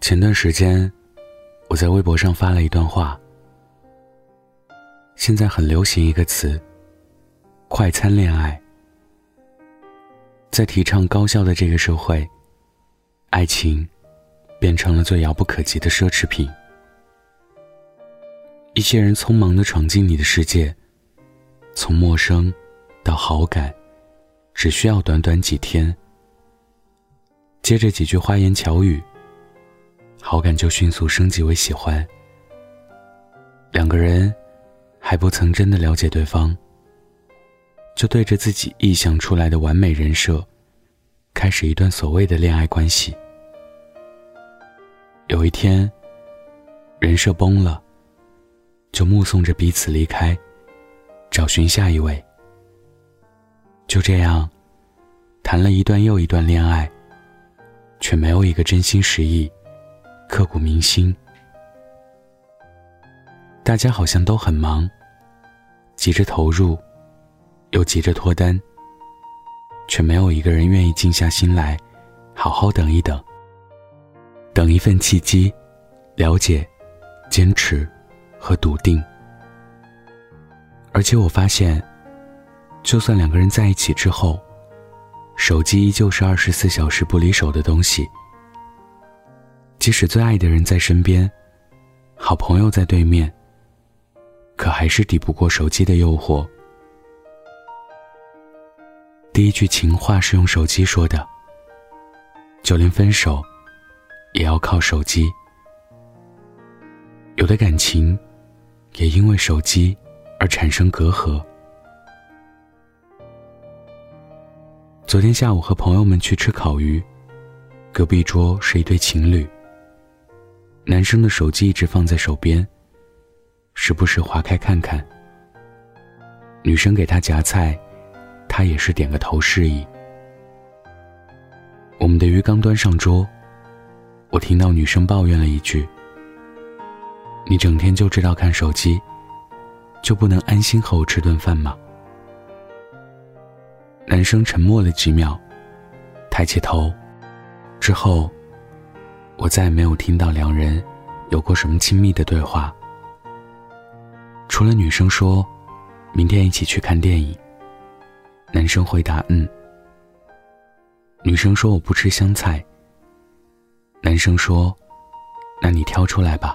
前段时间，我在微博上发了一段话。现在很流行一个词：快餐恋爱。在提倡高效的这个社会，爱情变成了最遥不可及的奢侈品。一些人匆忙的闯进你的世界，从陌生到好感，只需要短短几天。接着几句花言巧语。好感就迅速升级为喜欢。两个人还不曾真的了解对方，就对着自己臆想出来的完美人设，开始一段所谓的恋爱关系。有一天，人设崩了，就目送着彼此离开，找寻下一位。就这样，谈了一段又一段恋爱，却没有一个真心实意。刻骨铭心。大家好像都很忙，急着投入，又急着脱单，却没有一个人愿意静下心来，好好等一等，等一份契机，了解、坚持和笃定。而且我发现，就算两个人在一起之后，手机依旧是二十四小时不离手的东西。即使最爱的人在身边，好朋友在对面，可还是抵不过手机的诱惑。第一句情话是用手机说的，就连分手，也要靠手机。有的感情，也因为手机而产生隔阂。昨天下午和朋友们去吃烤鱼，隔壁桌是一对情侣。男生的手机一直放在手边，时不时划开看看。女生给他夹菜，他也是点个头示意。我们的鱼刚端上桌，我听到女生抱怨了一句：“你整天就知道看手机，就不能安心和我吃顿饭吗？”男生沉默了几秒，抬起头，之后。我再也没有听到两人有过什么亲密的对话，除了女生说：“明天一起去看电影。”男生回答：“嗯。”女生说：“我不吃香菜。”男生说：“那你挑出来吧。”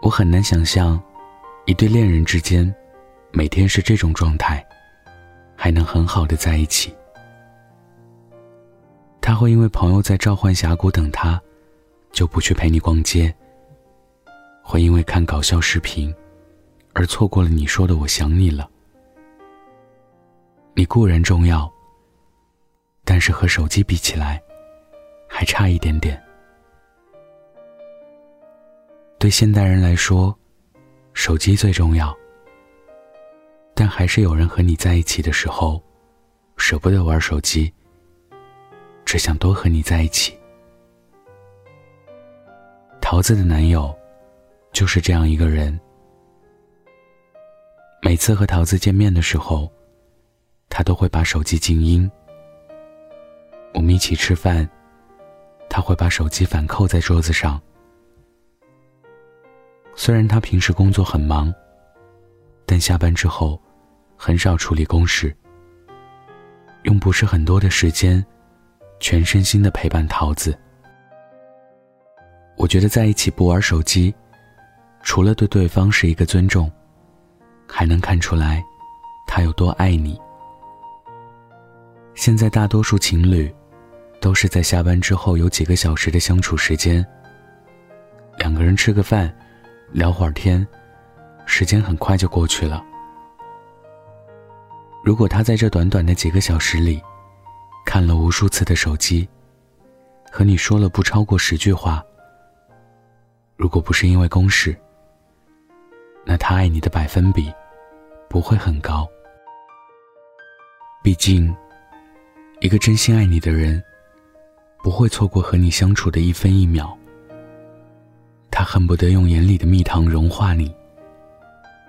我很难想象，一对恋人之间每天是这种状态，还能很好的在一起。他会因为朋友在召唤峡谷等他，就不去陪你逛街；会因为看搞笑视频，而错过了你说的“我想你了”。你固然重要，但是和手机比起来，还差一点点。对现代人来说，手机最重要，但还是有人和你在一起的时候，舍不得玩手机。只想多和你在一起。桃子的男友就是这样一个人。每次和桃子见面的时候，他都会把手机静音。我们一起吃饭，他会把手机反扣在桌子上。虽然他平时工作很忙，但下班之后很少处理公事，用不是很多的时间。全身心的陪伴桃子，我觉得在一起不玩手机，除了对对方是一个尊重，还能看出来，他有多爱你。现在大多数情侣，都是在下班之后有几个小时的相处时间，两个人吃个饭，聊会儿天，时间很快就过去了。如果他在这短短的几个小时里，看了无数次的手机，和你说了不超过十句话。如果不是因为公事，那他爱你的百分比不会很高。毕竟，一个真心爱你的人，不会错过和你相处的一分一秒。他恨不得用眼里的蜜糖融化你，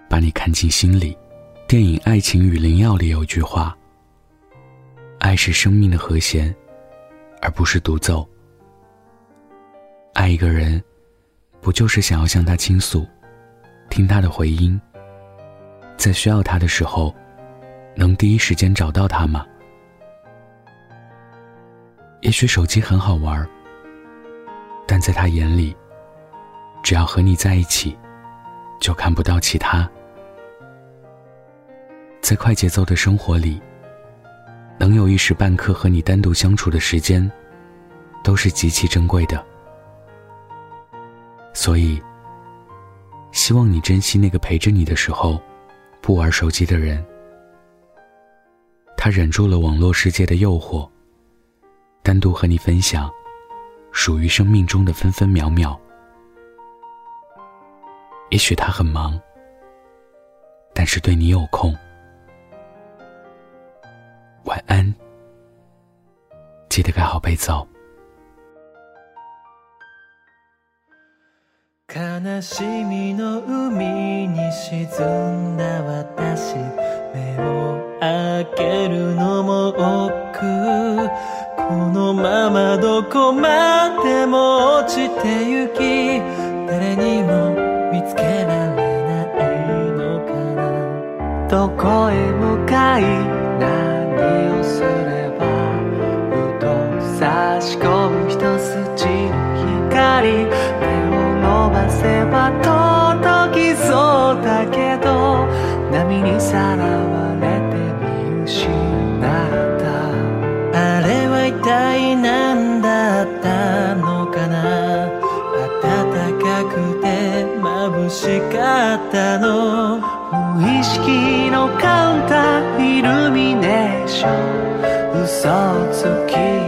把你看进心里。电影《爱情与灵药》里有句话。爱是生命的和弦，而不是独奏。爱一个人，不就是想要向他倾诉，听他的回音，在需要他的时候，能第一时间找到他吗？也许手机很好玩，但在他眼里，只要和你在一起，就看不到其他。在快节奏的生活里。能有一时半刻和你单独相处的时间，都是极其珍贵的。所以，希望你珍惜那个陪着你的时候，不玩手机的人。他忍住了网络世界的诱惑，单独和你分享，属于生命中的分分秒秒。也许他很忙，但是对你有空。晚安，记得盖好被子哦。悲しみの海に沈んだ私目を開けるのも億このままどこまでも落ちてゆき誰にも見つけられないのかなどこへ向かいなし込む一筋の光手を伸ばせば届きそうだけど波にさらわれて見失ったあれは一体何だったのかな暖かくて眩しかったの無意識のカウンターイルミネーション嘘つき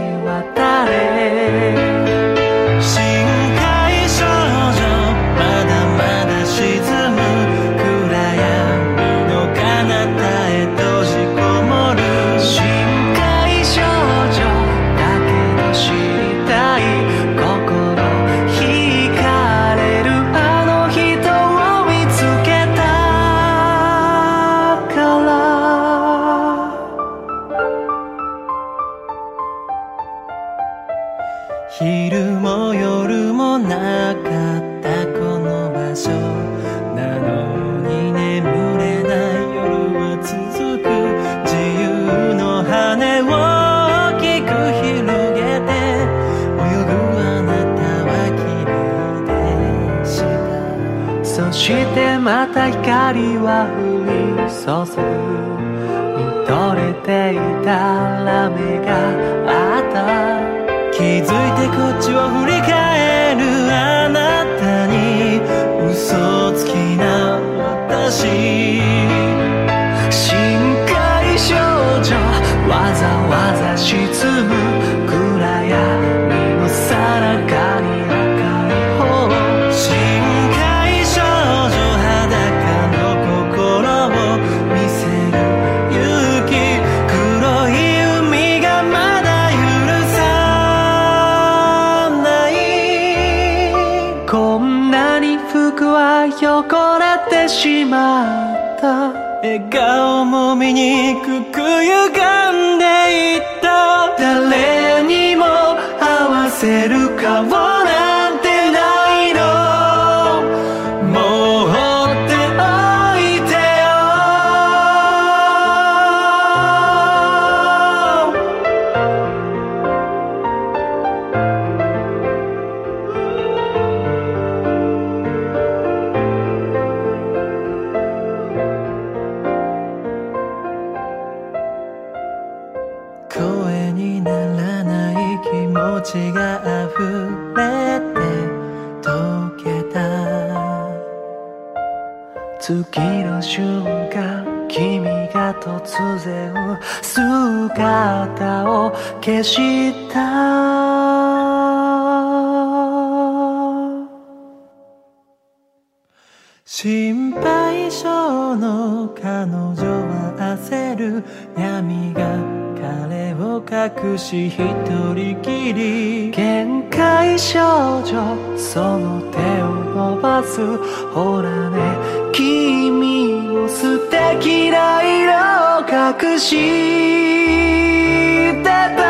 た光は降り注ぐ見とれていたラメがあった気づいてこっちを振り返るあなたに嘘つきな私深海少女わざわざ沈む暗闇のさなかってしまった笑顔も見にくく歪んでいた誰にも合わせる顔なん月の瞬間君が突然姿を消した心配性の彼女は焦る闇が隠し一人きり限界少女その手を伸ばすほらね君も素敵な色を隠してた